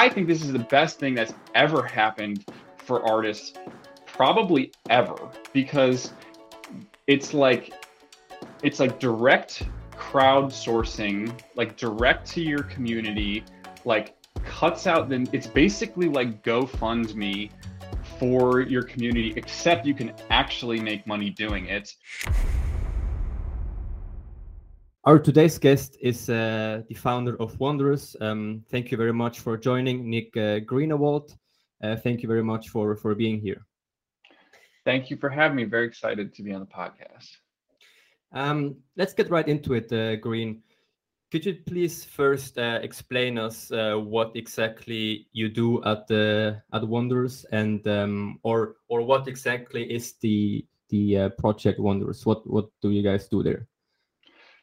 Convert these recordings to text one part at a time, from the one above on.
I think this is the best thing that's ever happened for artists, probably ever, because it's like it's like direct crowdsourcing, like direct to your community, like cuts out then it's basically like GoFundMe for your community, except you can actually make money doing it. Our today's guest is uh, the founder of Wanderers. Um, thank you very much for joining, Nick uh, Greenawalt. Uh, thank you very much for for being here. Thank you for having me. Very excited to be on the podcast. Um, let's get right into it, uh, Green. Could you please first uh, explain us uh, what exactly you do at the at Wanderers and um, or or what exactly is the the project Wanderers? What what do you guys do there?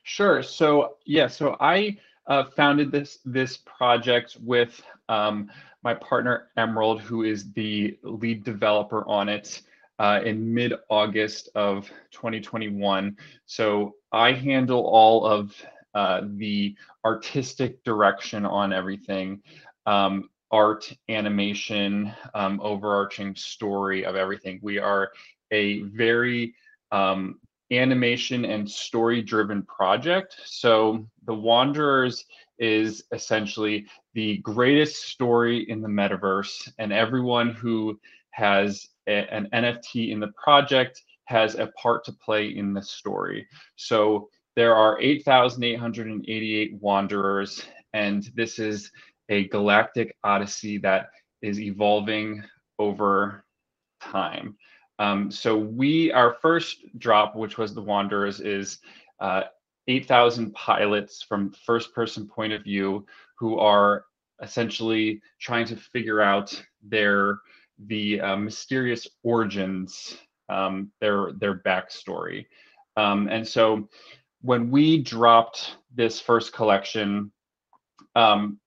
Sure. So yeah, so I uh, founded this this project with um, my partner Emerald, who is the lead developer on it, uh, in mid August of 2021. So I handle all of uh, the artistic direction on everything. Um, art, animation, um, overarching story of everything. We are a very um, animation and story driven project. So The Wanderers is essentially the greatest story in the metaverse, and everyone who has a, an NFT in the project has a part to play in the story. So there are 8,888 Wanderers, and this is a galactic odyssey that is evolving over time. Um, so we, our first drop, which was the Wanderers, is uh, 8,000 pilots from first person point of view who are essentially trying to figure out their the uh, mysterious origins, um, their their backstory. Um, and so when we dropped this first collection, um,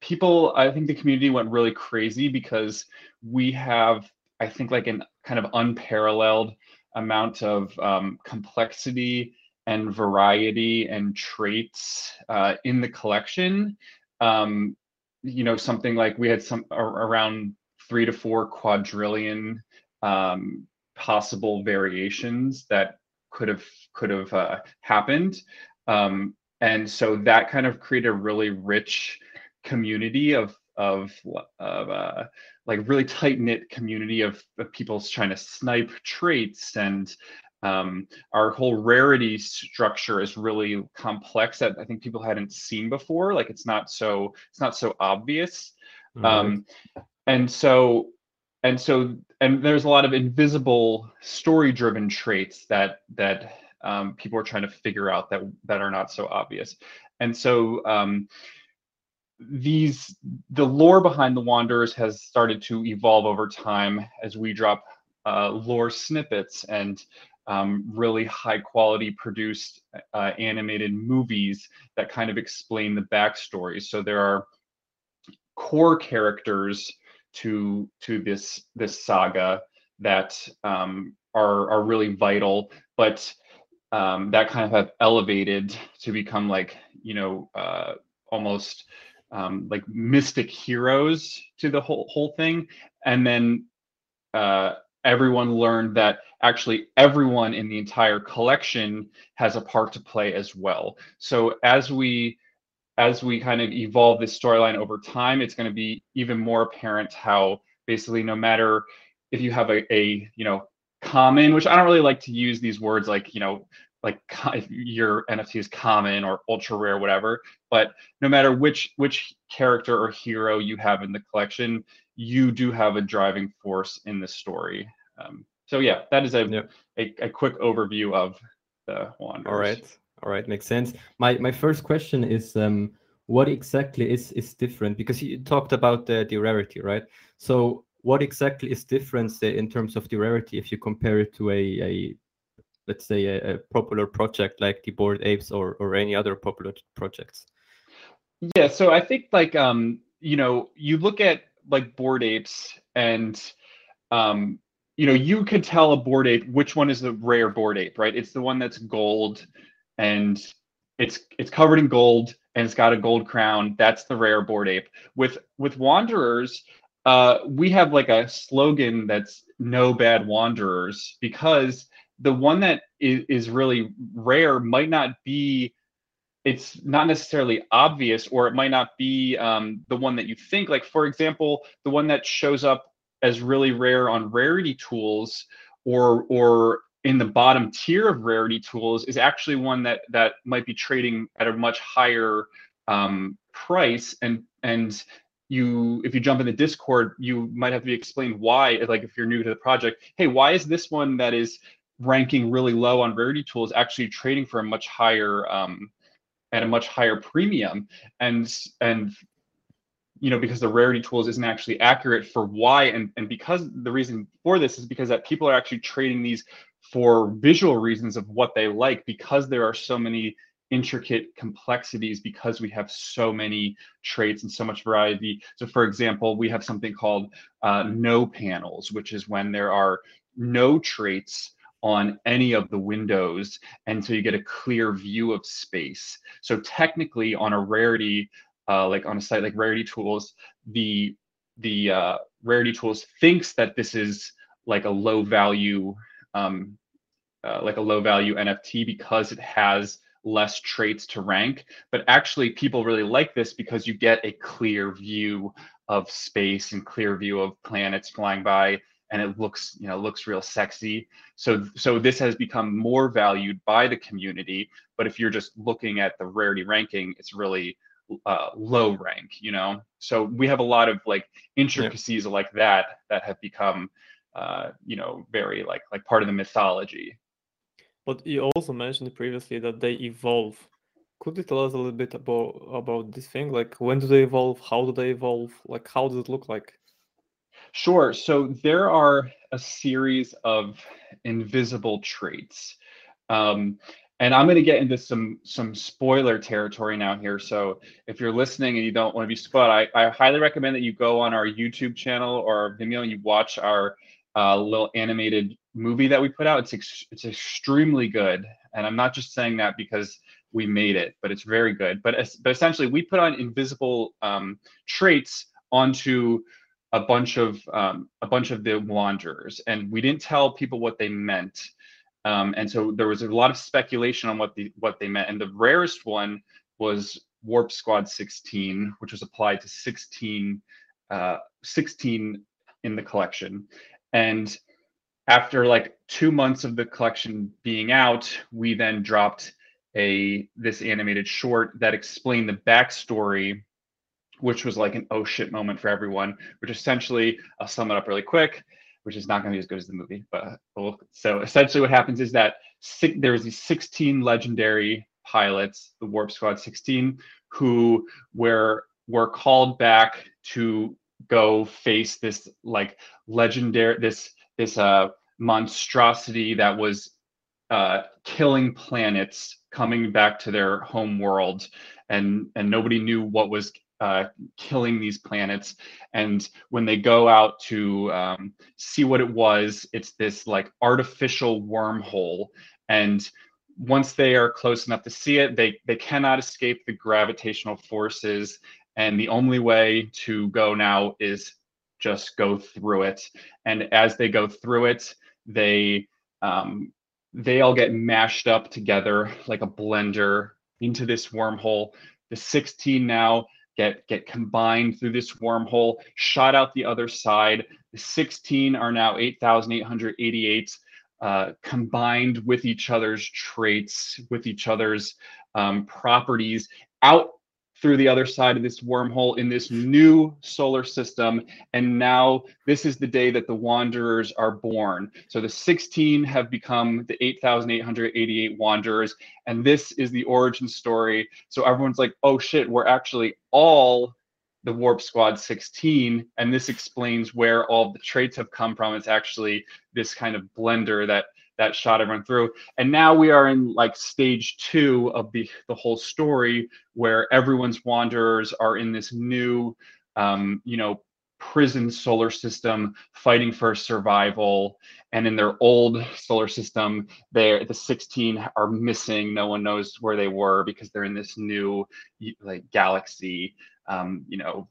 people, I think the community went really crazy because we have I think like an kind of unparalleled amount of um, complexity and variety and traits uh, in the collection. Um, you know, something like we had some around three to four quadrillion um, possible variations that could have could have uh, happened, um, and so that kind of created a really rich community of of of uh, like really tight knit community of, of people trying to snipe traits and um, our whole rarity structure is really complex that I think people hadn't seen before. Like it's not so it's not so obvious, mm-hmm. um, and so and so and there's a lot of invisible story driven traits that that um, people are trying to figure out that that are not so obvious, and so um, these the lore behind the wanderers has started to evolve over time as we drop uh, lore snippets and um, really high quality produced uh, animated movies that kind of explain the backstory. So there are core characters to to this this saga that um, are are really vital but um, that kind of have elevated to become like you know uh, almost um, like mystic heroes to the whole whole thing, and then uh, everyone learned that actually everyone in the entire collection has a part to play as well. So as we as we kind of evolve this storyline over time, it's going to be even more apparent how basically no matter if you have a, a you know common, which I don't really like to use these words like you know like if your NFT is common or ultra rare, whatever. But no matter which which character or hero you have in the collection, you do have a driving force in the story. Um, so yeah, that is a, yep. a, a quick overview of the Wanderers. All right, all right, makes sense. My my first question is um, what exactly is is different because you talked about the, the rarity, right? So what exactly is different in terms of the rarity if you compare it to a, a let's say a, a, popular project like the Bored Apes or or any other popular projects yeah so i think like um you know you look at like Bored Apes and um you know you could tell a Bored Ape which one is the rare Bored Ape right it's the one that's gold and it's it's covered in gold and it's got a gold crown. That's the rare Bored Ape. With with wanderers, uh, we have like a slogan that's no bad wanderers because the one that is, is really rare might not be it's not necessarily obvious or it might not be um, the one that you think. Like for example the one that shows up as really rare on rarity tools or or in the bottom tier of rarity tools is actually one that that might be trading at a much higher um, price. And and you if you jump in the discord you might have to be explained why like if you're new to the project hey why is this one that is ranking really low on rarity tools actually trading for a much higher um, at a much higher premium and and you know because the rarity tools isn't actually accurate for why and and because the reason for this is because that people are actually trading these for visual reasons of what they like because there are so many intricate complexities because we have so many traits and so much variety. So for example, we have something called uh, no panels, which is when there are no traits on any of the windows and so you get a clear view of space. So technically on a rarity uh, like on a site like rarity tools the the uh, rarity tools thinks that this is like a low value um, uh, like a low value nft because it has less traits to rank. But actually people really like this because you get a clear view of space and clear view of planets flying by and it looks you know looks real sexy. So so this has become more valued by the community but if you're just looking at the rarity ranking it's really uh, low rank you know? So we have a lot of like intricacies yeah. like that that have become uh, you know very like like part of the mythology. But you also mentioned previously that they evolve. Could you tell us a little bit about about this thing? Like when do they evolve? How do they evolve? Like how does it look like Sure. So there are a series of invisible traits. Um, and I'm going to get into some some spoiler territory now here. So if you're listening and you don't want to be spoiled, I, I highly recommend that you go on our YouTube channel or Vimeo and you watch our uh, little animated movie that we put out. It's ex- it's extremely good, and I'm not just saying that because we made it, but it's very good. But but essentially, we put on invisible um, traits onto a bunch of um, a bunch of the wanderers, and we didn't tell people what they meant. Um, and so there was a lot of speculation on what the what they meant. And the rarest one was Warp Squad 16, which was applied to 16 uh, 16 in the collection. And after like two months of the collection being out, we then dropped a this animated short that explained the backstory which was like an oh shit moment for everyone, which essentially, I'll sum it up really quick, which is not going to be as good as the movie. But so essentially, what happens is that six, there was these 16 legendary pilots, the Warp Squad 16, who were were called back to go face this like legendary this this uh monstrosity that was uh, killing planets coming back to their home world and and nobody knew what was uh, killing these planets. And when they go out to um, see what it was, it's this like artificial wormhole. And once they are close enough to see it, they they cannot escape the gravitational forces. And the only way to go now is just go through it. And as they go through it, they um, they all get mashed up together like a blender into this wormhole. The 16 now get get combined through this wormhole, shot out the other side. The 16 are now 8,888 uh, combined with each other's traits, with each other's um, properties out through the other side of this wormhole in this new solar system. And now this is the day that the Wanderers are born. So the 16 have become the 8,888 Wanderers. And this is the origin story. So everyone's like, oh shit, we're actually all the Warp Squad 16. And this explains where all the traits have come from. It's actually this kind of blender that that shot everyone through. And now we are in like stage two of the the whole story where everyone's wanderers are in this new um, you know prison solar system fighting for survival. And in their old solar system they the 16 are missing. No one knows where they were because they're in this new like galaxy um, you know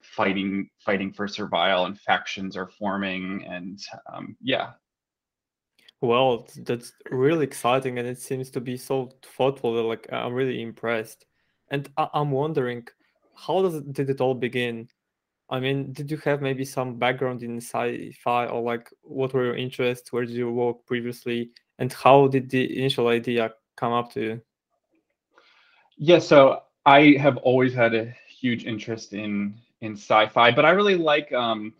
fighting fighting for survival and factions are forming. And um, yeah well that's really exciting and it seems to be so thoughtful that like i'm really impressed and I- i'm wondering how does it, did it all begin I mean, did you have maybe some background in sci-fi or like what were your interests? Where did you work previously? And how did the initial idea come up to you? Yeah, so I have always had a huge interest in in sci-fi, but I really like um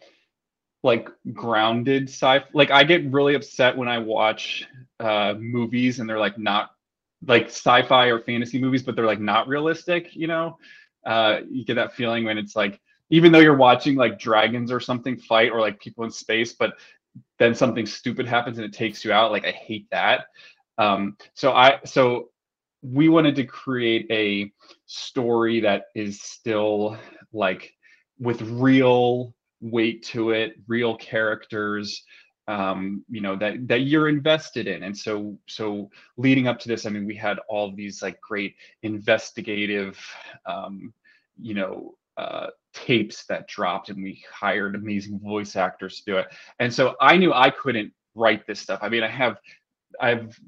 like grounded sci fi. like I get really upset when I watch uh movies and they're like not like sci-fi or fantasy movies, but they're like not realistic, you know? Uh you get that feeling when it's like even though you're watching like dragons or something fight or like people in space, but then something stupid happens and it takes you out. Like I hate that. Um, so I so we wanted to create a story that is still like with real weight to it, real characters, um, you know, that that you're invested in. And so so leading up to this, I mean, we had all these like great investigative um, you know, uh, tapes that dropped and we hired amazing voice actors to do it. And so i knew i couldn't write this stuff. I mean i have i've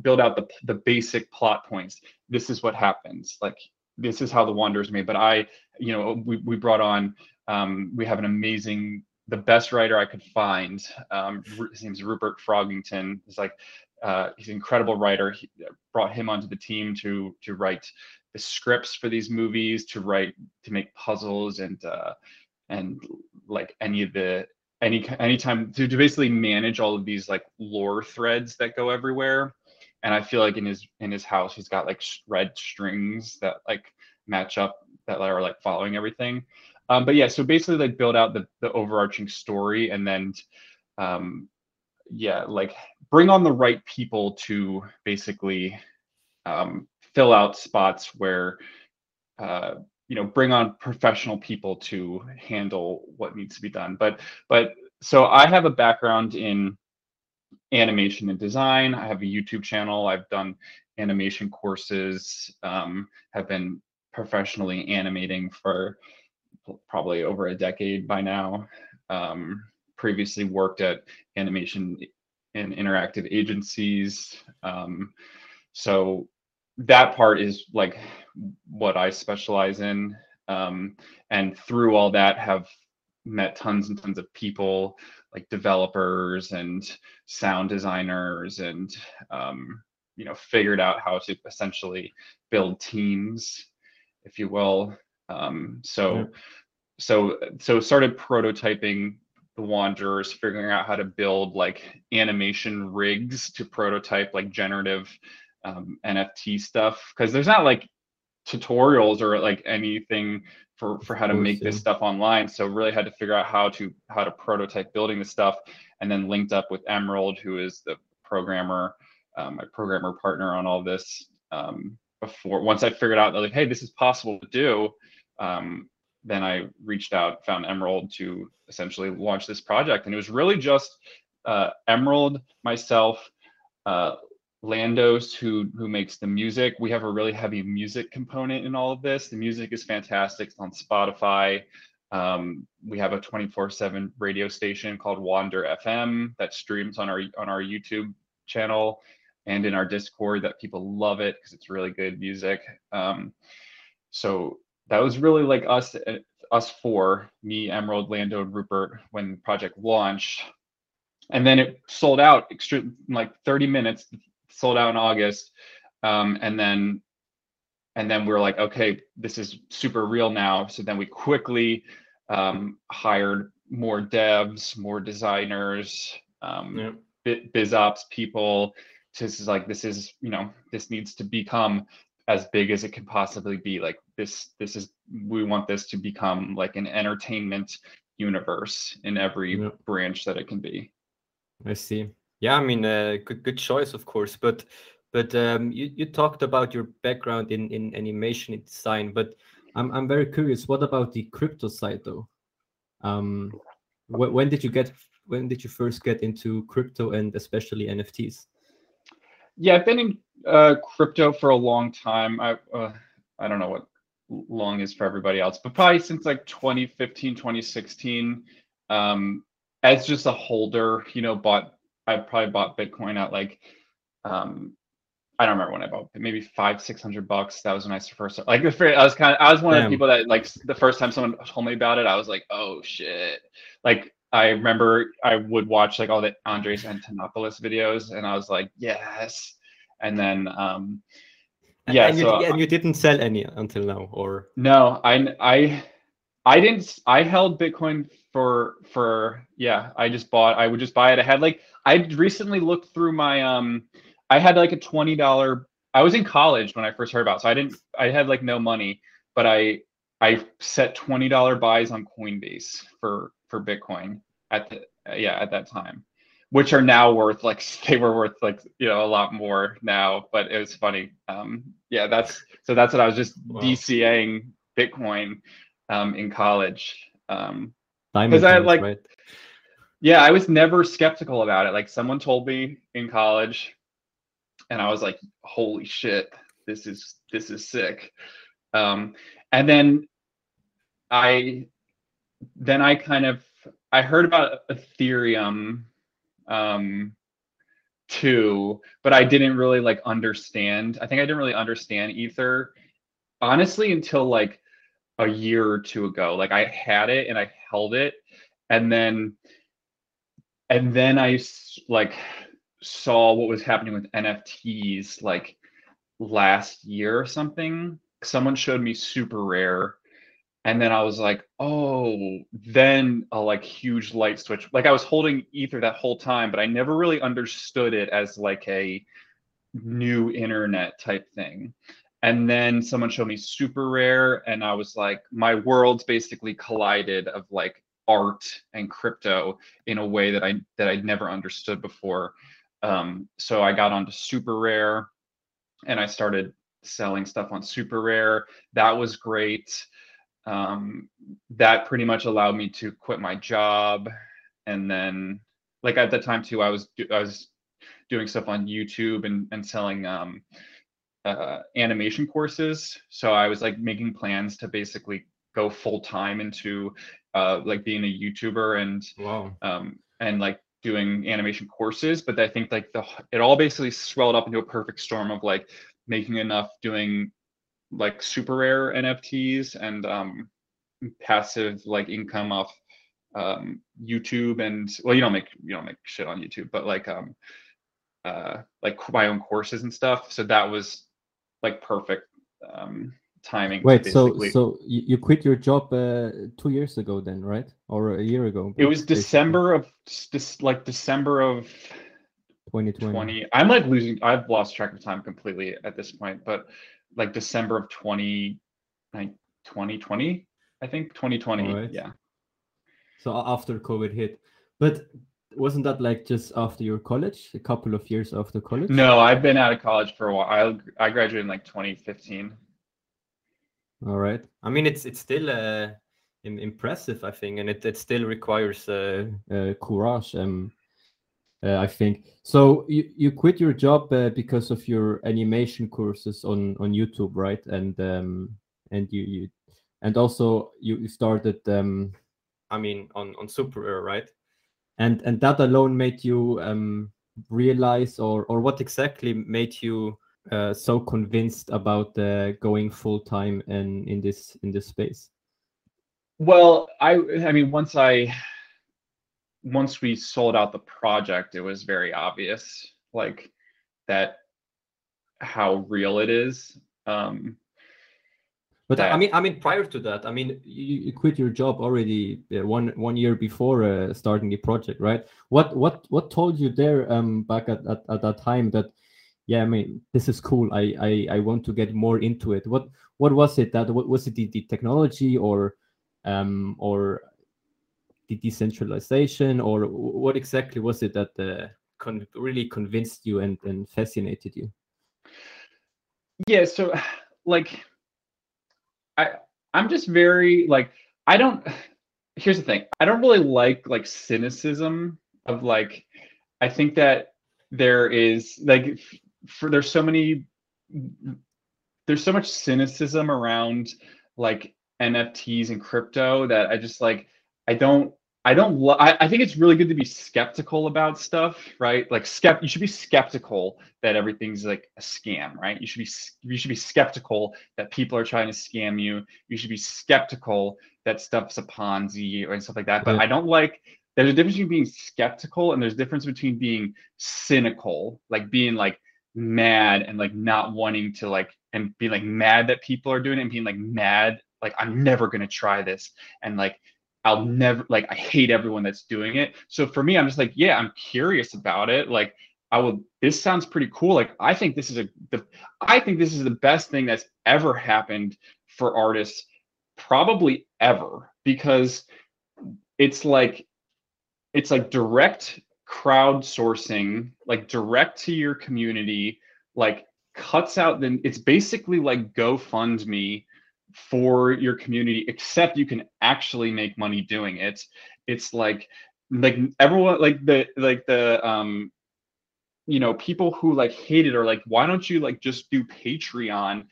built out the the basic plot points. This is what happens. Like this is how the wanderers made. But i you know we, we brought on um, we have an amazing the best writer i could find um, his name's rupert frogington he's like uh, he's an incredible writer. He brought him onto the team to to write the scripts for these movies to write to make puzzles and uh and like any of the any anytime to, to basically manage all of these like lore threads that go everywhere. And i feel like in his in his house he's got like red strings that like match up that are like following everything um but yeah so basically like build out the the overarching story and then um yeah like bring on the right people to basically um fill out spots where uh, you know bring on professional people to handle what needs to be done. But but so i have a background in animation and design. I have a youtube channel. I've done animation courses um, have been professionally animating for probably over a decade by now. Um, previously worked at animation and interactive agencies. Um, so that part is like what I specialize in. Um, and through all that, have met tons and tons of people like developers and sound designers and um, you know figured out how to essentially build teams if you will um, so yeah. so so started prototyping the wanderers figuring out how to build like animation rigs to prototype like generative um, NFT stuff because there's not like tutorials or like anything for for how to make this stuff online. So really had to figure out how to how to prototype building the stuff, and then linked up with Emerald, who is the programmer, um, my programmer partner on all this. Um, before once I figured out that like, hey, this is possible to do, um, then I reached out, found Emerald to essentially launch this project, and it was really just uh, Emerald, myself, uh, Landos who who makes the music. We have a really heavy music component in all of this. The music is fantastic. It's on Spotify. Um, we have a 24/7 radio station called Wander FM that streams on our on our YouTube channel and in our Discord that people love it because it's really good music. Um, so that was really like us uh, us four, me, Emerald, Lando, and Rupert when the project launched. And then it sold out like 30 minutes sold out in August, um, and then and then we are like, okay, this is super real now. So then we quickly um, hired more devs, more designers, um, yep. biz ops people. This is like this is you know this needs to become as big as it can possibly be. Like this this is we want this to become like an entertainment universe in every yep. branch that it can be. I see. Yeah, I mean, uh, good good choice, of course. But but um, you you talked about your background in in animation and design, but I'm I'm very curious. What about the crypto side, though? Um, wh- when did you get? When did you first get into crypto and especially NFTs? Yeah, I've been in uh, crypto for a long time. I uh, I don't know what long is for everybody else, but probably since like 2015, 2016. Um, as just a holder, you know, bought I probably bought Bitcoin at like um I don't remember when I bought it, maybe five, six hundred bucks. That was when I first like the I was kind of I was one of the people that like the first time someone told me about it, I was like, oh shit. Like I remember I would watch like all the Andreas Antonopoulos videos and I was like, yes. And then um yeah, and, so you, and you didn't sell any until now, or no, I I I didn't I held Bitcoin for for yeah, I just bought I would just buy it. I had like I recently looked through my um I had like a twenty dollar. I was in college when I first heard about, it, so I didn't. I had like no money, but I I set twenty dollar buys on Coinbase for for Bitcoin at the yeah at that time, which are now worth like they were worth like you know a lot more now. But it was funny. Um, yeah, that's so that's what I was just wow. DCAing Bitcoin um, in college. Um, because I like. Right? Yeah, I was never skeptical about it. Like someone told me in college, and I was like, holy shit, this is this is sick. Um, and then I then I kind of I heard about Ethereum um too, but I didn't really like understand. I think I didn't really understand Ether honestly until like a year or two ago. Like I had it and I held it and then and then I like saw what was happening with NFTs like last year or something. Someone showed me SuperRare. And then I was like, oh, then a like huge light switch. Like I was holding Ether that whole time, but I never really understood it as like a new internet type thing. And then someone showed me SuperRare, and I was like, my worlds basically collided of like art and crypto in a way that I that I'd never understood before. Um, so I got onto SuperRare and I started selling stuff on SuperRare. That was great. Um, that pretty much allowed me to quit my job. And then like at the time too, I was, I was doing stuff on YouTube and, and selling, um, uh, animation courses. So I was like making plans to basically go full time into uh, like being a YouTuber and wow. um, and like doing animation courses but i think like the it all basically swelled up into a perfect storm of like making enough doing like SuperRare nfts and um passive like income off um youtube and well you don't make you don't make shit on youtube but like um uh like my own courses and stuff so that was like perfect um timing. Wait, so so you quit your job uh, two years ago, then, right? Or a year ago? It was December of this, like December of 2020. 20. I'm like losing. I've lost track of time completely at this point, but like December of 20, like 2020, I think 2020. Right. Yeah. So after COVID hit, but wasn't that like just after your college, a couple of years after college? No, I've been out of college for a while. I I graduated in like 2015. All right. I mean, it's it's still uh, impressive, I think, and it, it still requires uh, uh, courage. Um, uh, I think so. You you quit your job uh, because of your animation courses on on YouTube, right? And um, and you you and also you started um, I mean, on on Super right? And and that alone made you um realize, or or what exactly made you uh, so convinced about uh, going full time in in this in this space? Well, I I mean once I once we sold out the project, it was very obvious like that how real it is. Um, but that, I mean, I mean, prior to that, I mean, you, you quit your job already uh, one one year before uh, starting the project, right? What what what told you there um, back at, at, at that time that yeah, I mean, this is cool. I, I, I want to get more into it. What, what was it that, what was it the, the technology or, um, or the decentralization or what exactly was it that uh, con- really convinced you and, and fascinated you? Yeah. So like, I, I'm just very like, I don't, here's the thing. I don't really like like cynicism of like I think that there is like for there's so many there's so much cynicism around like NFTs and crypto that I just like I don't I don't lo- I, I think it's really good to be skeptical about stuff, right? Like skept you should be skeptical that everything's like a scam, right? You should be you should be skeptical that people are trying to scam you. You should be skeptical that stuff's a Ponzi or stuff like that. But Yeah. I don't like there's a difference between being skeptical and there's a difference between being cynical, like being like mad and like not wanting to like and being like mad that people are doing it and being like mad like I'm never gonna try this and like I'll never like I hate everyone that's doing it. So for me, I'm just like, yeah, I'm curious about it. Like I will this sounds pretty cool. Like I think this is a the I think this is the best thing that's ever happened for artists probably ever because it's like it's like direct crowdsourcing, like direct to your community, like cuts out then it's basically like GoFundMe for your community, except you can actually make money doing it. It's like like everyone like the like the um you know people who like hate it are like why don't you like just do patreon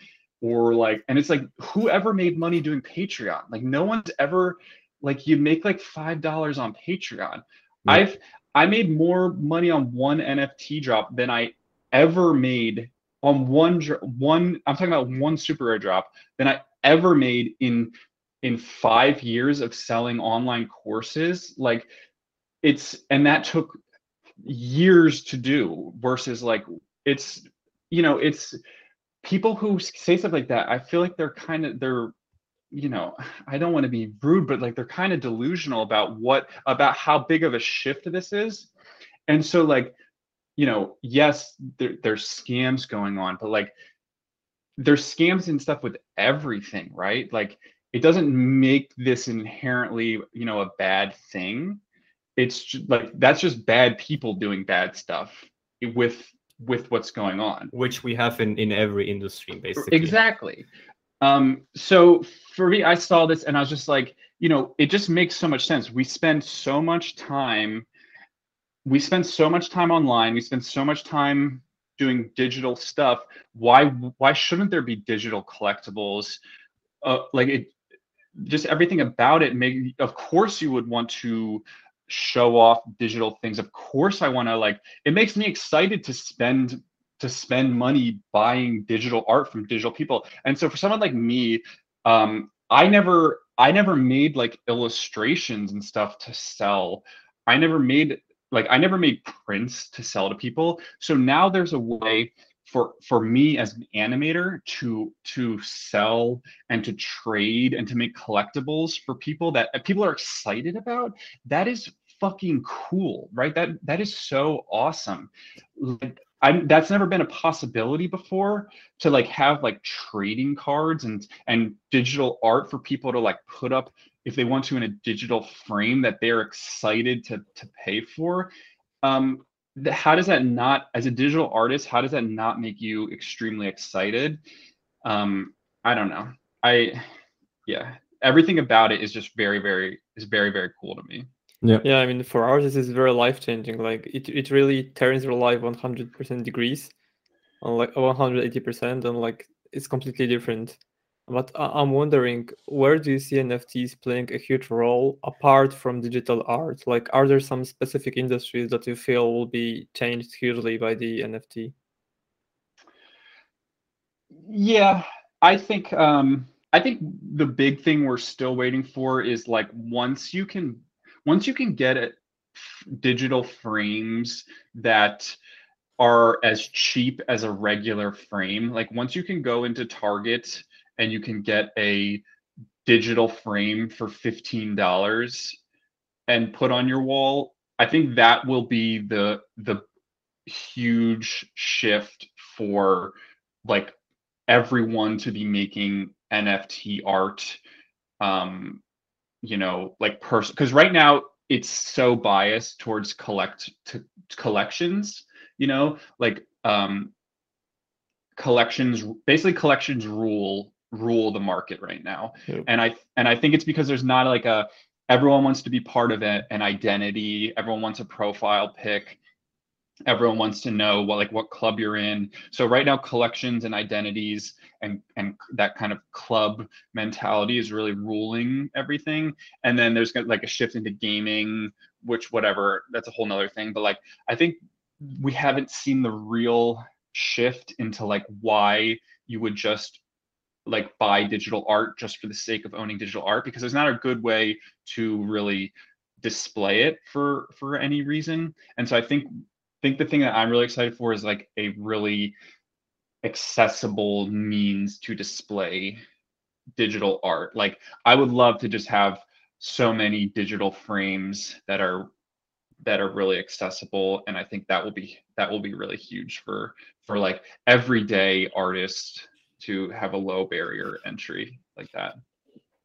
or like and it's like whoever made money doing patreon like no one's ever like you make like five dollars on patreon Yeah. i've i made more money on one nft drop than i ever made on one one i'm talking about one SuperRare drop than i ever made in in five years of selling online courses like it's and that took years to do versus like it's you know it's people who say stuff like that i feel like they're kind of they're you know i don't want to be rude but like they're kind of delusional about what about how big of a shift this is. And so like you know yes there, there's scams going on but like there's scams and stuff with everything right? Like it doesn't make this inherently you know a bad thing. It's ju- like that's just bad people doing bad stuff with with what's going on. Which we have in in every industry basically. Exactly. Um so for me i saw this and i was just like you know it just makes so much sense. We spend so much time we spend so much time online. We spend so much time doing digital stuff why why shouldn't there be digital collectibles? Uh, like it just everything about it make of course you would want to show off digital things. Of course i want to like it makes me excited to spend to spend money buying digital art from digital people. And so for someone like me um i never i never made like illustrations and stuff to sell. I never made like i never made prints to sell to people. So now there's a way for for me as an animator to to sell and to trade and to make collectibles for people that people are excited about that is fucking cool right? That that is so awesome. Like I, that's never been a possibility before to like have like trading cards and and digital art for people to like put up if they want to in a digital frame that they're excited to to pay for. Um th- how does that not as a digital artist how does that not make you extremely excited? Um i don't know. I yeah everything about it is just very very is very very cool to me Yeah, Yeah. I mean, for ours, this is very life changing. Like it, it really turns your life 100% degrees, on like 180%, and like it's completely different. But I'm wondering, where do you see NFTs playing a huge role apart from digital art? Like, are there some specific industries that you feel will be changed hugely by the NFT? Yeah, I think um I think the big thing we're still waiting for is like once you can once you can get it digital frames that are as cheap as a regular frame, like once you can go into Target and you can get a digital frame for $15 and put on your wall, I think that will be the the huge shift for like everyone to be making NFT art um you know like person because right now it's so biased towards collect to collections you know like um collections basically collections rule rule the market right now Yep. and i and i think it's because there's not like a everyone wants to be part of it, an identity. Everyone wants a profile pic. Everyone wants to know what like what club you're in. So right now, collections and identities and and that kind of club mentality is really ruling everything. And then there's like a shift into gaming, which whatever, that's a whole nother thing. But like I think we haven't seen the real shift into like why you would just like buy digital art just for the sake of owning digital art because there's not a good way to really display it for for any reason and so i think think the thing that i'm really excited for is like a really accessible means to display digital art like i would love to just have so many digital frames that are that are really accessible and i think that will be that will be really huge for for like everyday artists to have a low barrier entry like that.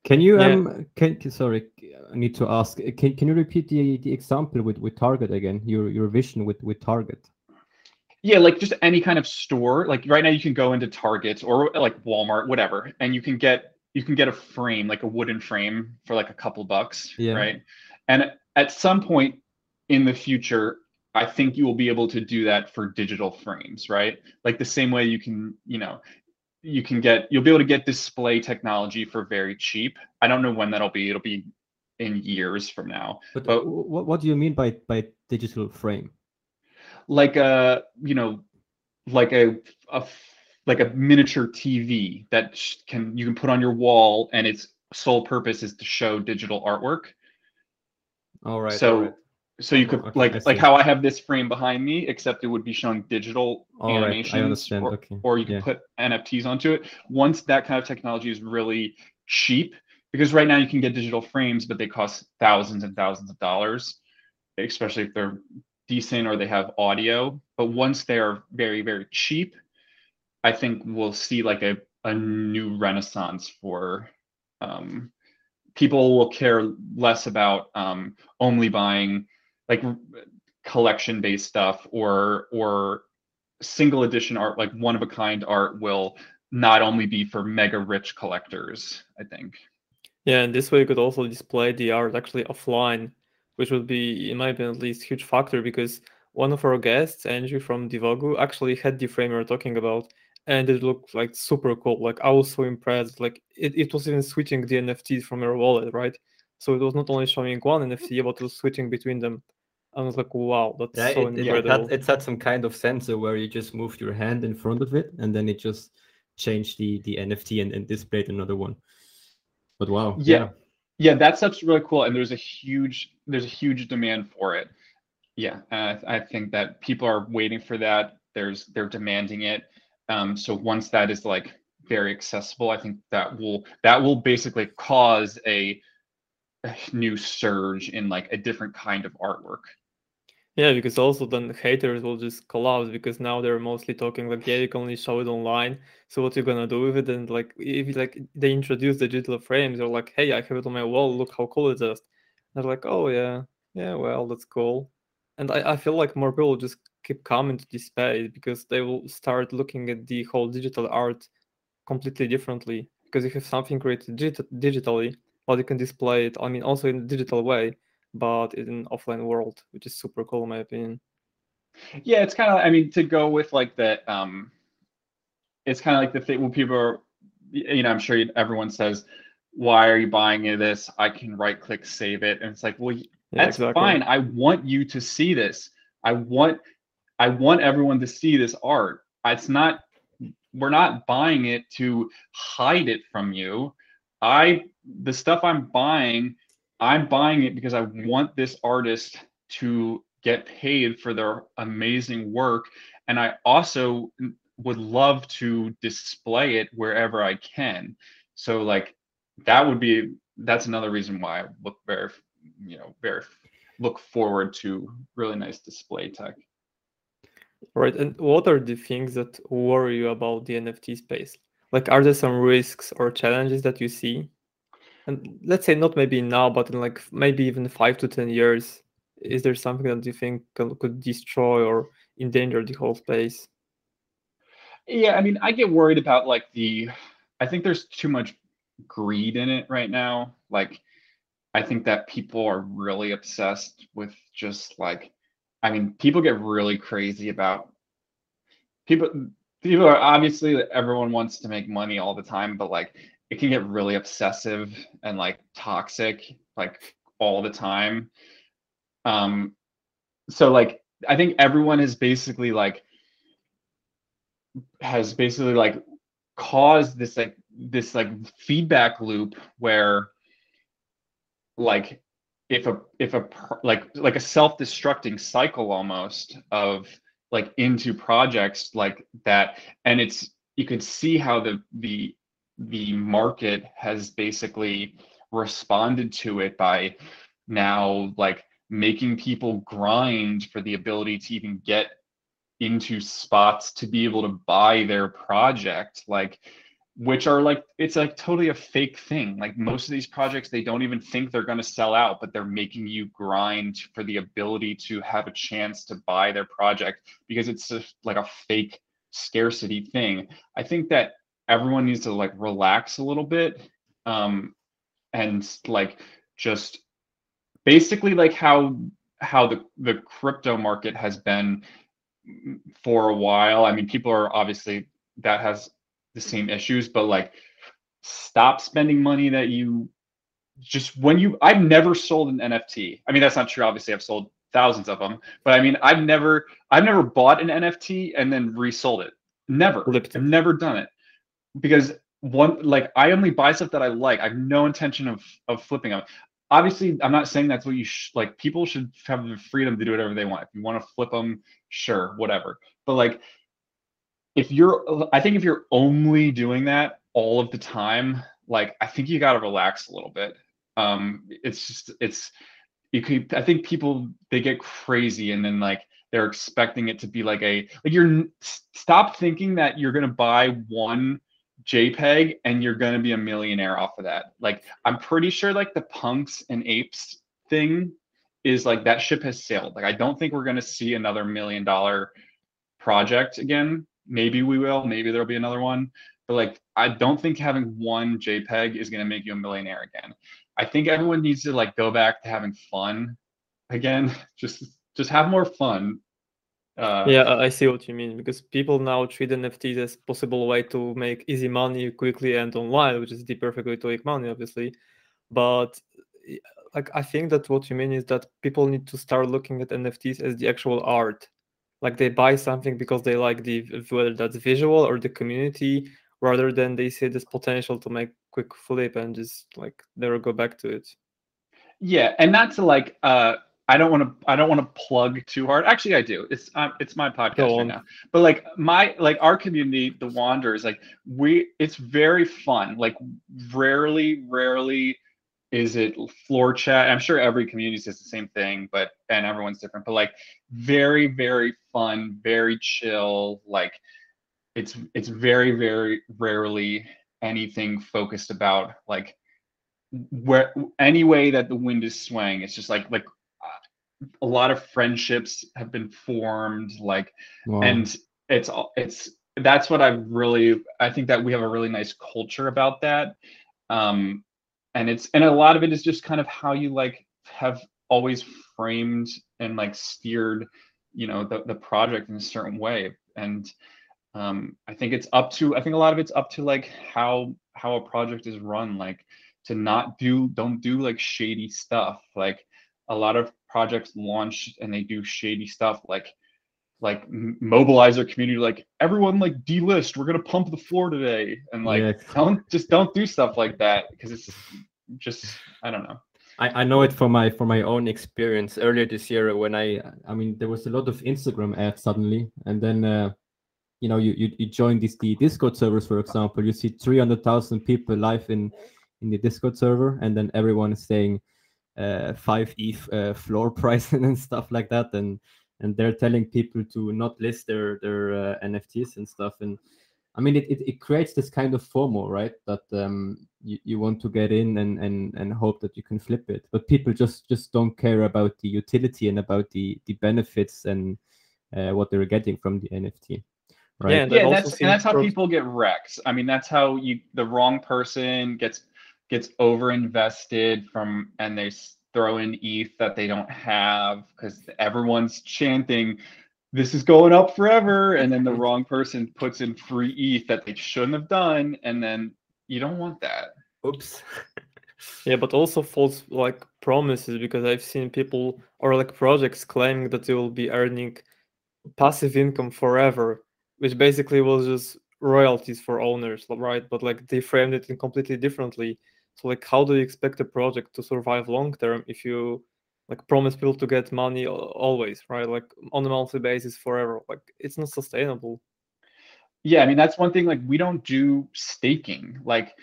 Can you yeah. um can sorry I need to ask can can you repeat the the example with with Target again your your vision with with Target? Yeah, like just any kind of store. Like right now you can go into Target or like Walmart whatever and you can get you can get a frame like a wooden frame for like a couple bucks, yeah. right? And at some point in the future I think you will be able to do that for digital frames, right? Like the same way you can, you know, you can get you'll be able to get display technology for very cheap. I don't know when that'll be. It'll be in years from now. But, but what, what do you mean by by digital frame? Like a you know, like a a like a miniature TV that can you can put on your wall, and its sole purpose is to show digital artwork. All right. So all right so you could okay, like like how I have this frame behind me, except it would be showing digital All animations, right, or, okay. or you can yeah. put NFTs onto it. Once that kind of technology is really cheap, because right now you can get digital frames, but they cost thousands and thousands of dollars, especially if they're decent or they have audio. But once they are very very cheap, I think we'll see like a a new renaissance for um, people will care less about um, only buying like collection based stuff or or single edition art like one of a kind art will not only be for mega rich collectors i think. Yeah and this way you could also display the art actually offline which would be in my opinion at least huge factor because one of our guests andrew from divogu actually had the frame we are talking about and it looked like super cool. Like i was so impressed. Like it, it was even switching the nfts from your wallet right? So it was not only showing one nft but it was switching between them I was like, wow, that's yeah, so it, incredible. It had, it had some kind of sensor where you just moved your hand in front of it and then it just changed the the NFT and, and displayed another one. But wow. Yeah. yeah. Yeah, that stuff's really cool. And there's a huge there's a huge demand for it. Yeah. Uh, I think that people are waiting for that. There's they're demanding it. Um, so once that is like very accessible, I think that will that will basically cause a, a new surge in like a different kind of artwork. Yeah, because also then haters will just collapse because now they're mostly talking like, yeah, you can only show it online. So what you gonna do with it? And like, if like they introduce digital frames, they're like, hey, I have it on my wall. Look how cool it is. They're like, oh yeah, yeah, well, that's cool. And I, I feel like more people just keep coming to this space because they will start looking at the whole digital art completely differently. Because you have something created digit- digitally, but you can display it. I mean, also in a digital way but in an offline world, which is super cool in my opinion. Yeah, it's kind of I mean to go with like the um, it's kind of like the thing when people are, you know, I'm sure everyone says, "Why are you buying this? I can right click save it," and it's like, well, yeah, that's exactly. fine. I want you to see this. I want I want everyone to see this art. It's not we're not buying it to hide it from you. I the stuff I'm buying I'm buying it because I want this artist to get paid for their amazing work. And I also would love to display it wherever I can. So like that would be that's another reason why I look very you know very look forward to really nice display tech. Right. And what are the things that worry you about the NFT space? Like are there some risks or challenges that you see? And let's say not maybe now, but in like maybe even five to ten years, is there something that you think could destroy or endanger the whole space? Yeah, I mean, I get worried about like the. I think there's too much greed in it right now. Like, I think that people are really obsessed with just like, I mean, people get really crazy about people. People are obviously everyone wants to make money all the time, but like it can get really obsessive and like toxic like all the time. Um, so like I think everyone is basically like has basically like caused this like this like feedback loop where like if a if a like like a self-destructing cycle almost of like into projects like that and it's you can see how the the the market has basically responded to it by now like making people grind for the ability to even get into spots to be able to buy their project like which are like it's like totally a fake thing. Like most of these projects they don't even think they're going to sell out but they're making you grind for the ability to have a chance to buy their project because it's just like a fake scarcity thing. I think that everyone needs to like relax a little bit um and like just basically like how how the the crypto market has been for a while. I mean, people are obviously that has the same issues, but like stop spending money that you just when you I've never sold an NFT. I mean, that's not true. Obviously, I've sold thousands of them, but I mean, I've never I've never bought an NFT and then resold it. Never. I've never done it because one like I only buy stuff that I like. I have no intention of of flipping them obviously i'm not saying that's what you sh- like people should have the freedom to do whatever they want. If you want to flip them sure whatever. But like if you're i think if you're only doing that all of the time like i think you got to relax a little bit. Um it's just it's you could i think people they get crazy and then like they're expecting it to be like a like you're stop thinking that you're going to buy one JPEG and you're going to be a millionaire off of that. Like, I'm pretty sure like the punks and apes thing is like that ship has sailed. Like, I don't think we're going to see another million dollar project again. Maybe we will. Maybe there'll be another one. But like, I don't think having one JPEG is going to make you a millionaire again. I think everyone needs to like go back to having fun again. Just just have more fun uh, yeah, I see what you mean because people now treat NFTs as possible way to make easy money quickly and online, which is the perfect way to make money, obviously. But like I think that what you mean is that people need to start looking at NFTs as the actual art. Like they buy something because they like the whether that's visual or the community, rather than they see this potential to make quick flip and just like never go back to it. Yeah, and that's like uh I don't want to I don't want to plug too hard. Actually, I do. It's um, it's my podcast right now. But like my like our community, the Wanderers, like we it's very fun. Like rarely, rarely is it floor chat. I'm sure every community says the same thing, but and everyone's different. But like very, very fun, very chill. Like it's it's very, very rarely anything focused about like where any way that the wind is swaying. It's just like like a lot of friendships have been formed like wow. and it's it's that's what i really i think that we have a really nice culture about that. Um and it's and a lot of it is just kind of how you like have always framed and like steered you know the, the project in a certain way. And um i think it's up to i think a lot of it's up to like how how a project is run like to not do don't do like shady stuff. Like a lot of projects launch and they do shady stuff like like mobilize their community like everyone like delist we're gonna pump the floor today. And like yeah. don't just don't do stuff like that because it's just i don't know. I, I know it from my from my own experience earlier this year when i i mean there was a lot of instagram ads suddenly. And then uh, you know you, you you join these the discord servers for example. You see 300000 people live in in the discord server and then everyone is saying uh, five ETH uh, floor price and stuff like that, and and they're telling people to not list their their uh, NFTs and stuff. And I mean, it, it, it creates this kind of FOMO, right? That um, you, you want to get in and, and and hope that you can flip it, but people just just don't care about the utility and about the the benefits and uh, what they're getting from the NFT. Right. Yeah, and, yeah, and that's, and that's how people get wrecked. I mean, that's how you the wrong person gets gets over invested from and they throw in ETH that they don't have because everyone's chanting this is going up forever and then the wrong person puts in free ETH that they shouldn't have done and then you don't want that. Oops. yeah, but also false like promises because I've seen people or like projects claiming that they will be earning passive income forever, which basically was just royalties for owners, right? But like they framed it in completely differently. So like how do you expect a project to survive long term if you like promise people to get money always, right? Like on a monthly basis forever. Like it's not sustainable. Yeah, I mean that's one thing like we don't do staking. Like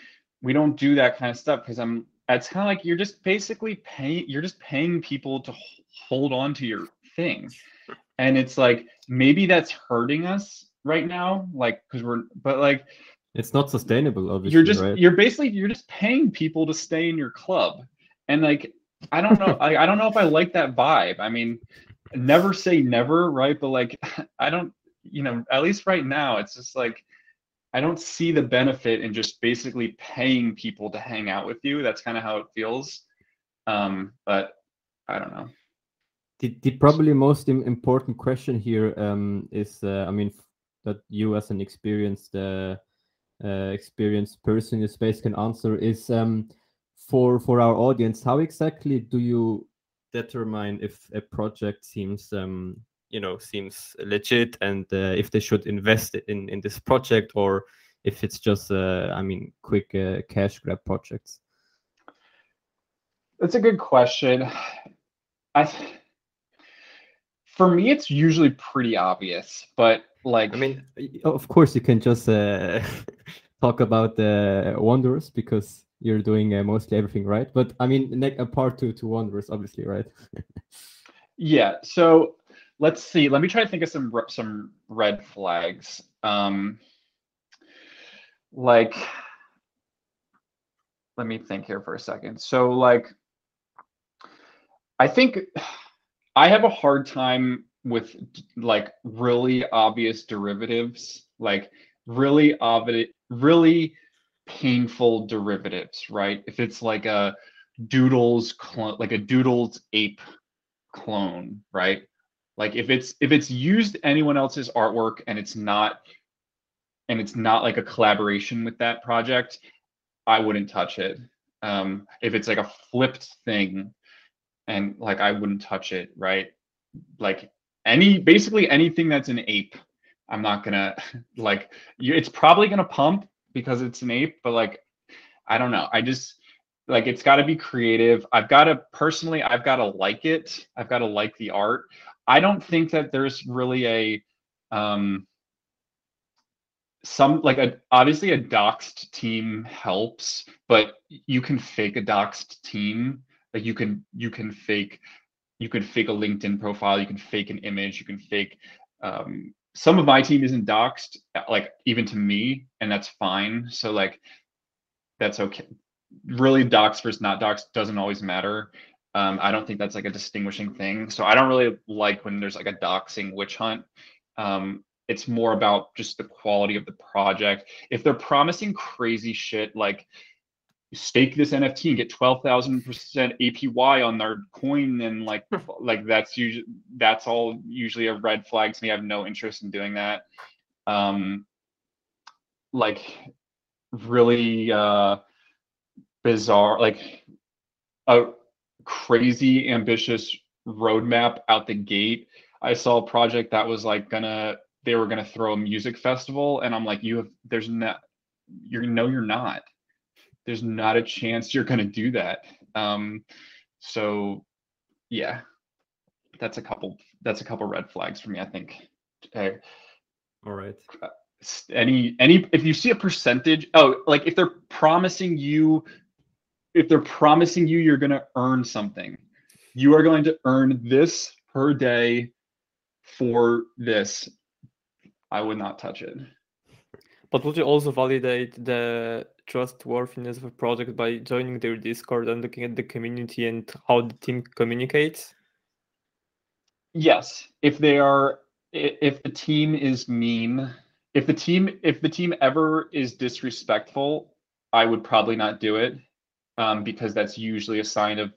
we don't do that kind of stuff because I'm it's kind of like you're just basically paying you're just paying people to hold on to your thing. And it's like maybe that's hurting us right now like because we're but like it's not sustainable obviously you're just right? you're basically you're just paying people to stay in your club. And like i don't know I, I don't know if i like that vibe. I mean never say never right? But like i don't you know at least right now it's just like i don't see the benefit in just basically paying people to hang out with you. That's kind of how it feels. Um but i don't know. The, the probably most important question here um, is uh, i mean that you as an experienced uh, uh, experienced person in the space can answer is um, for for our audience how exactly do you determine if a project seems um, you know seems legit and uh, if they should invest in in this project or if it's just uh, i mean quick uh, cash grab projects? That's a good question. I for me it's usually pretty obvious but like i mean of course you can just uh, talk about the Wanderers because you're doing uh, mostly everything right but i mean a part two to Wanderers obviously right? Yeah so let's see let me try to think of some some red flags um like let me think here for a second. So like i think i have a hard time with like really obvious derivatives, like really obvious, really painful derivatives, right? If it's like a doodles clone, like a doodles ape clone, right? Like if it's if it's used anyone else's artwork and it's not and it's not like a collaboration with that project, I wouldn't touch it. Um, if it's like a flipped thing and like I wouldn't touch it, right? Like any basically anything that's an ape i'm not gonna like you it's probably gonna pump because it's an ape but like i don't know. I just like it's got to be creative. I've got to personally i've got to like it. I've got to like the art. I don't think that there's really a um some like a obviously a doxed team helps but you can fake a doxed team like you can you can fake you can fake a LinkedIn profile, you can fake an image, you can fake. Um, some of my team isn't doxed, like even to me, and that's fine. So like, that's okay. Really, doxed versus not doxed doesn't always matter. Um, I don't think that's like a distinguishing thing. So I don't really like when there's like a doxing witch hunt. Um, it's more about just the quality of the project. If they're promising crazy shit like stake this NFT and get twelve thousand percent APY on their coin, and like like that's usually that's all usually a red flag to me. I have no interest in doing that. Um, like really uh, bizarre, like a crazy ambitious roadmap out the gate. I saw a project that was like gonna they were gonna throw a music festival, and I'm like, you have there's not you're no you're not there's not a chance you're going to do that. Um, so yeah, that's a couple, that's a couple red flags for me, I think. Okay. All right. Uh, any, any, if you see a percentage, oh, like if they're promising you, if they're promising you, you're going to earn something, you are going to earn this per day for this. I would not touch it. But would you also validate the trustworthiness of a project by joining their Discord and looking at the community and how the team communicates? Yes, if they are, if the team is mean, if the team, if the team ever is disrespectful, I would probably not do it. um, because that's usually a sign of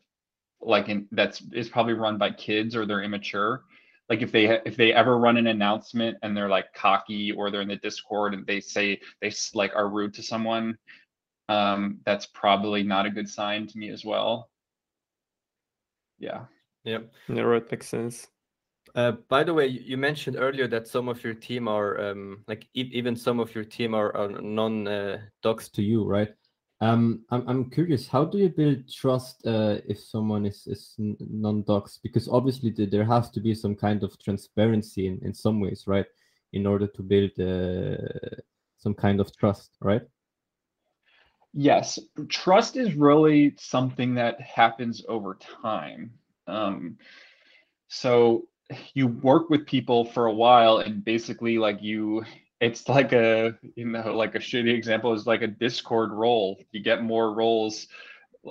like in, that's is probably run by kids or they're immature like if they if they ever run an announcement and they're like cocky or they're in the discord and they say they like are rude to someone um that's probably not a good sign to me as well yeah yep yeah right makes sense uh, by the way, you mentioned earlier that some of your team are um, like e even some of your team are, are non uh, docs to you, right? Um, I'm, I'm curious, how do you build trust uh, if someone is, is non-docs? Because obviously the, there has to be some kind of transparency in, in some ways, right? In order to build uh, some kind of trust, right? Yes, trust is really something that happens over time. Um, so you work with people for a while and basically like you it's like a you know like a shitty example is like a discord role. You get more roles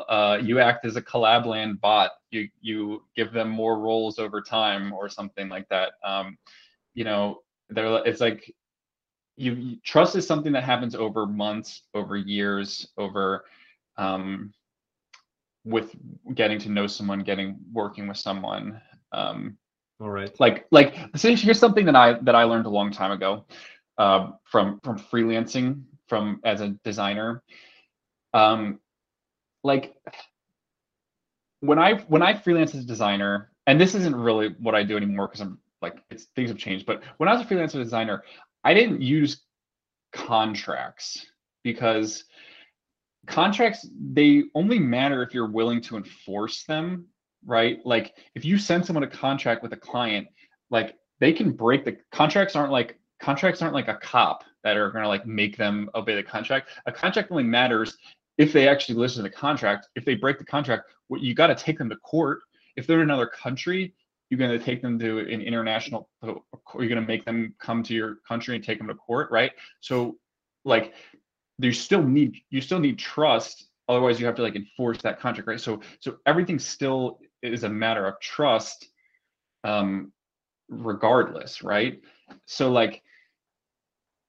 uh, you act as a Collab.Land bot. You you give them more roles over time or something like that. Um, you know there it's like you, you, trust is something that happens over months over years over um, with getting to know someone getting working with someone um, all right like like here's something that i that i learned a long time ago uh, from from freelancing from as a designer. Um, like when I when I freelance as a designer, and this isn't really what I do anymore because I'm like it's things have changed. But when I was a freelancer designer, I didn't use contracts because contracts they only matter if you're willing to enforce them right like if you send someone a contract with a client like they can break the contracts aren't like contracts aren't like a cop that are going to like make them obey the contract. A contract only matters if they actually listen to the contract. If they break the contract, you got to take them to court. If they're in another country, you're going to take them to an international. You're going to make them come to your country and take them to court, right? So, like, you still need you still need trust. Otherwise, you have to like enforce that contract, right? So, so everything still is a matter of trust, um, regardless, right? So, like,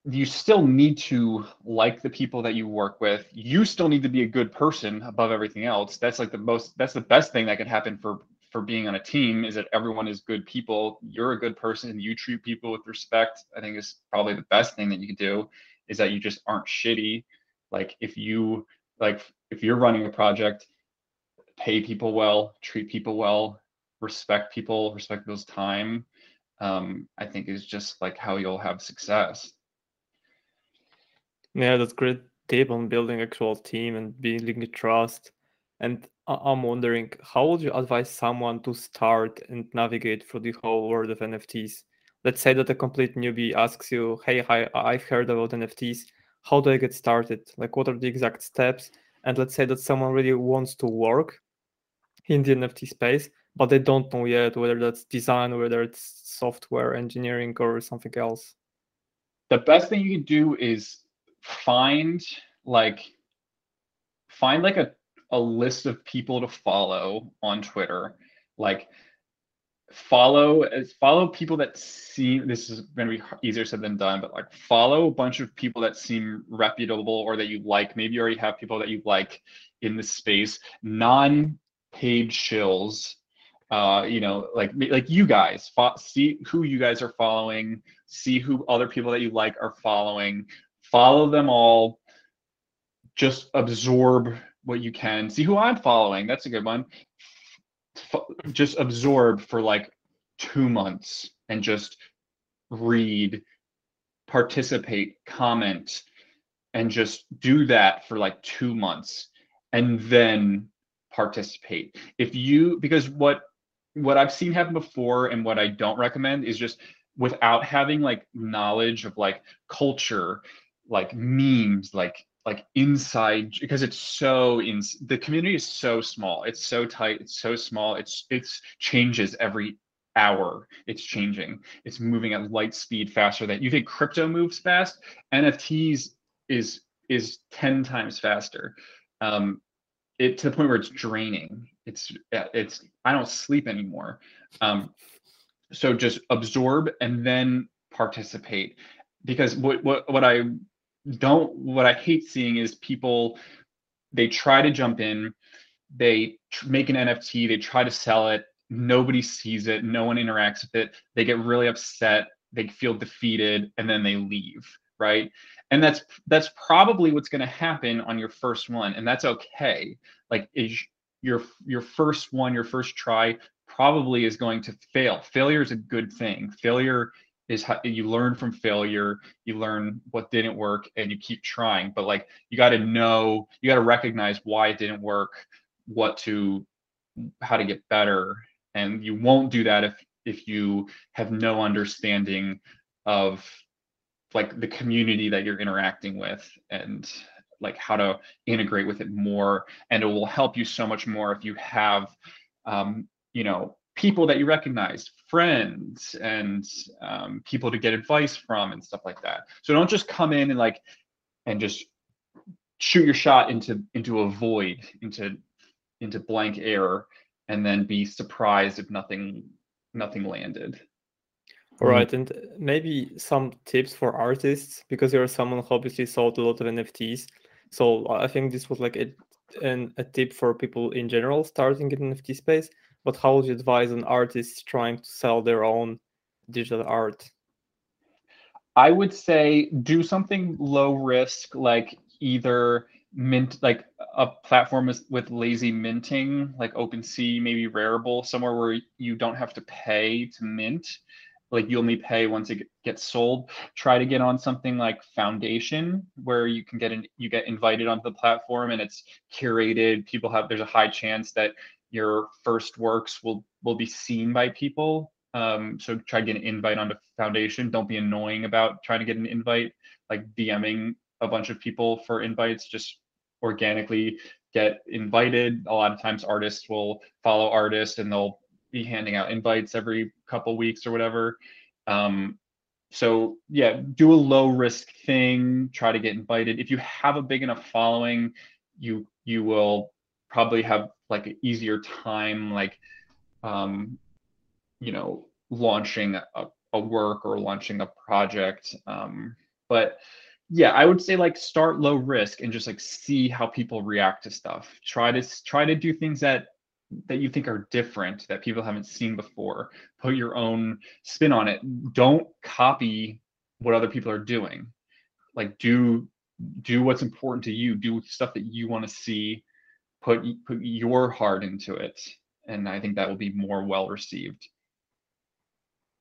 you still need to like the people that you work with you still need to be a good person above everything else that's like the most that's the best thing that could happen for for being on a team is that everyone is good people. You're a good person. You treat people with respect. I think is probably the best thing that you can do is that you just aren't shitty. Like if you like if you're running a project pay people well treat people well respect people respect people's time um, i think is just like how you'll have success. Yeah, that's great tip on building actual team and building trust. And I'm wondering, how would you advise someone to start and navigate through the whole world of NFTs? Let's say that a complete newbie asks you, "Hey, hi, I've heard about NFTs. How do I get started? Like, what are the exact steps?" And let's say that someone really wants to work in the NFT space, but they don't know yet whether that's design, whether it's software engineering, or something else. The best thing you can do is find like find like a, a list of people to follow on Twitter. Like follow as follow people that seem this is going to be easier said than done but like follow a bunch of people that seem reputable or that you like. Maybe you already have people that you like in the space. Non paid shills uh you know like like you guys fo- see who you guys are following see who other people that you like are following. Follow them all. Just absorb what you can see. Who i'm following that's a good one F- just absorb for like two months and just read participate comment and just do that for like two months and then participate. If you because what what i've seen happen before and what i don't recommend is just without having like knowledge of like culture like memes like like inside because it's so in the community is so small. It's so tight it's so small. It's it's changes every hour it's changing. It's moving at light speed faster than you think crypto moves fast? Nfts is is 10 times faster. Um it to the point where it's draining. It's it's i don't sleep anymore. Um so just absorb and then participate. Because what what what i don't what I hate seeing is people they try to jump in, they tr- make an NFT, they try to sell it, nobody sees it, no one interacts with it, they get really upset, they feel defeated, and then they leave, right? And that's that's probably what's going to happen on your first one, and that's okay. Like is your your first one, your first try probably is going to fail. Failure is a good thing. Failure is how you learn from failure you learn what didn't work and you keep trying. But like you got to know you got to recognize why it didn't work what to how to get better. And you won't do that if if you have no understanding of like the community that you're interacting with and like how to integrate with it more. And it will help you so much more if you have um, you know people that you recognize, friends, and um, people to get advice from and stuff like that. So don't just come in and like and just shoot your shot into into a void, into into blank air, and then be surprised if nothing nothing landed. All right, and maybe some tips for artists because you're someone who obviously sold a lot of NFTs. So I think this was like a an, a tip for people in general starting in NFT space but how would you advise an artist trying to sell their own digital art? I would say do something low risk, like either mint, like a platform with, with lazy minting, like OpenSea, maybe Rarible, somewhere where you don't have to pay to mint. Like you only pay once it gets sold. Try to get on something like Foundation, where you can get in, you get invited onto the platform, and it's curated. People have there's a high chance that your first works will will be seen by people. Um, so try to get an invite onto the Foundation. Don't be annoying about trying to get an invite, like DMing a bunch of people for invites. Just organically get invited. A lot of times artists will follow artists and they'll be handing out invites every couple weeks or whatever. Um, so yeah, do a low risk thing. Try to get invited. If you have a big enough following, you you will probably have like an easier time like um, you know launching a, a work or launching a project um, but yeah i would say like start low risk and just like see how people react to stuff. Try to try to do things that that you think are different that people haven't seen before. Put your own spin on it. Don't copy what other people are doing. Like do do what's important to you. Do stuff that you want to see put put your heart into it and i think that will be more well received.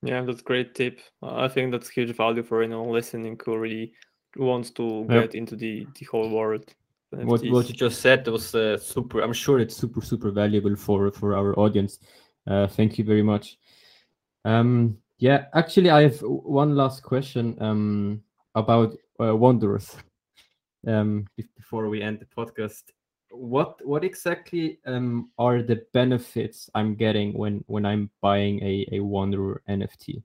Yeah that's great tip. I think that's huge value for anyone listening who really wants to yep. get into the the whole world. What, what you just said was uh, super i'm sure it's super super valuable for for our audience. Uh, thank you very much. Um yeah actually i have one last question um about uh, wanderers. Um before we end the podcast what what exactly um, are the benefits I'm getting when when I'm buying a a Wanderer NFT?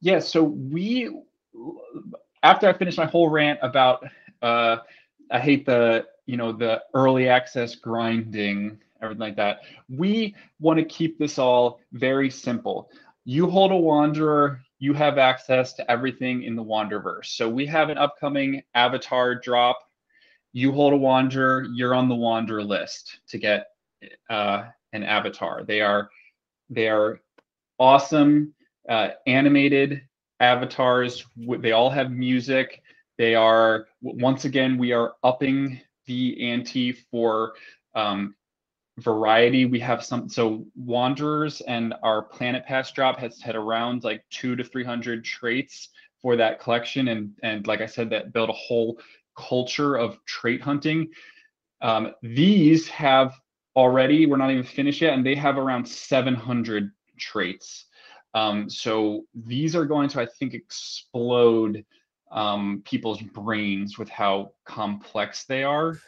Yeah, so we after I finished my whole rant about uh, I hate the you know the early access grinding everything like that. We want to keep this all very simple. You hold a Wanderer, you have access to everything in the Wanderverse. So we have an upcoming avatar drop you hold a wanderer, you're on the wanderer list to get uh, an avatar. They are they are awesome uh, animated avatars. They all have music. They are once again we are upping the ante for um, variety. We have some so wanderers and our planet pass drop has had around like two to three hundred traits for that collection and and like I said that build a whole culture of trait hunting. Um, these have already, we're not even finished yet, and they have around 700 traits. Um, so these are going to, I think, explode um, people's brains with how complex they are.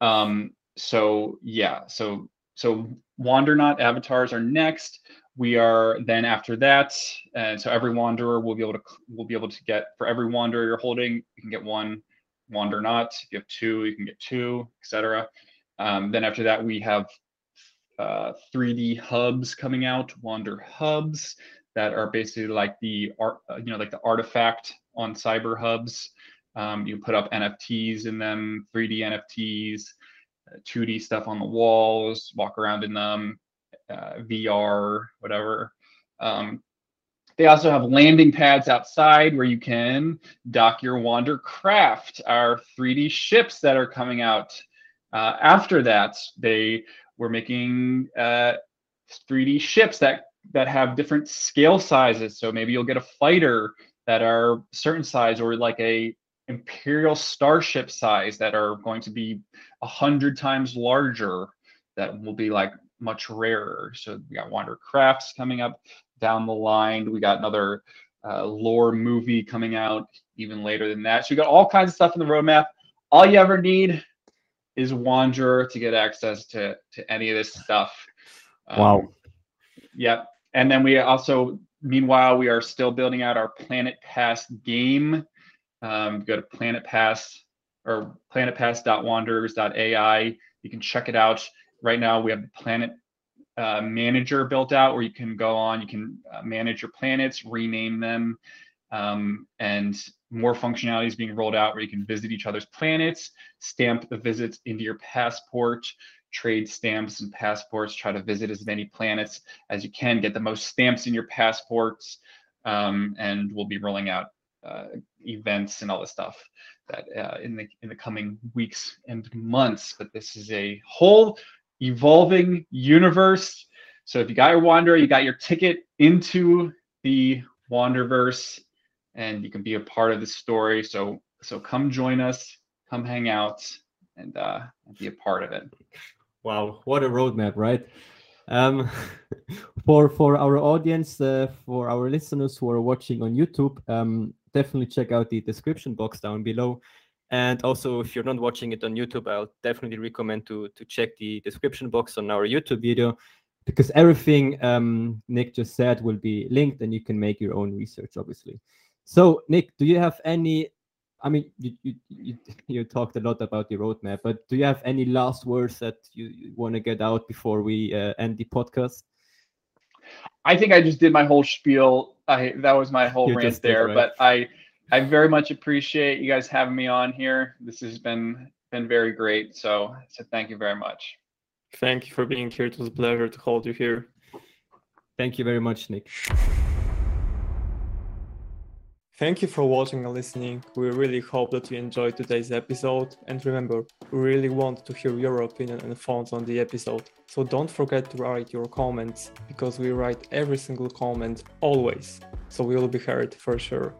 Um, so yeah, so so Wandernaut avatars are next. We are then after that, and so every wanderer will be able to will be able to get for every wanderer you're holding, you can get one Wandernaut. If you have two, you can get two, etc. Um, then after that, we have uh, 3D hubs coming out, Wander hubs that are basically like the art, uh, you know, like the artifact on cyber hubs. Um, you put up NFTs in them, 3D NFTs. 2D stuff on the walls, walk around in them, uh, VR, whatever. Um, they also have landing pads outside where you can dock your Wander Craft, our 3D ships that are coming out. Uh, after that, they were making uh, 3D ships that that have different scale sizes. So maybe you'll get a fighter that are certain size, or like a imperial starship size that are going to be a hundred times larger. That will be like much rarer. So we got Wander Crafts coming up down the line. We got another uh, lore movie coming out even later than that. So you got all kinds of stuff in the roadmap. All you ever need is Wanderer to get access to to any of this stuff. Um, wow. Yep. And then we also, meanwhile, we are still building out our Planet Pass game. Um, go to Planet Pass or planetpass.wanderers.ai. You can check it out. Right now, we have the Planet Manager built out where you can go on, you can uh, manage your planets, rename them, um, and more functionality is being rolled out where you can visit each other's planets, stamp the visits into your passport, trade stamps and passports, try to visit as many planets as you can, get the most stamps in your passports, um, and we'll be rolling out uh, events and all this stuff that uh, in the in the coming weeks and months. But this is a whole evolving universe. So if you got your Wanderer, you got your ticket into the Wanderverse, and you can be a part of the story. So so come join us, come hang out, and uh, be a part of it. Wow, what a roadmap, right? Um, for for our audience, uh, for our listeners who are watching on YouTube, um, definitely check out the description box down below. And also, if you're not watching it on YouTube, I'll definitely recommend to to check the description box on our YouTube video because everything um, Nick just said will be linked, and you can make your own research, obviously. So, Nick, do you have any? I mean, you you you, you talked a lot about the roadmap, but do you have any last words that you, you want to get out before we uh, end the podcast? I think I just did my whole spiel. I that was my whole you rant there, right? but I I very much appreciate you guys having me on here. This has been been very great. So so thank you very much. Thank you for being here. It was a pleasure to hold you here. Thank you very much, Nick. Thank you for watching and listening. We really hope that you enjoyed today's episode. And remember, we really want to hear your opinion and thoughts on the episode. So don't forget to write your comments because we write every single comment always. So we will be heard for sure.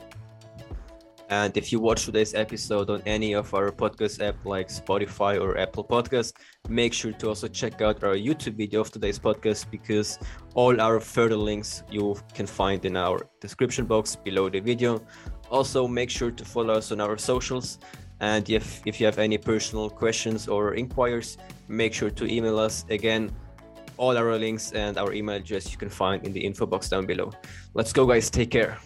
And if you watch today's episode on any of our podcast app like Spotify or Apple Podcast, make sure to also check out our YouTube video of today's podcast because all our further links you can find in our description box below the video. Also, make sure to follow us on our socials. And if, if you have any personal questions or inquiries, make sure to email us. Again, all our links and our email address you can find in the info box down below. Let's go, guys. Take care.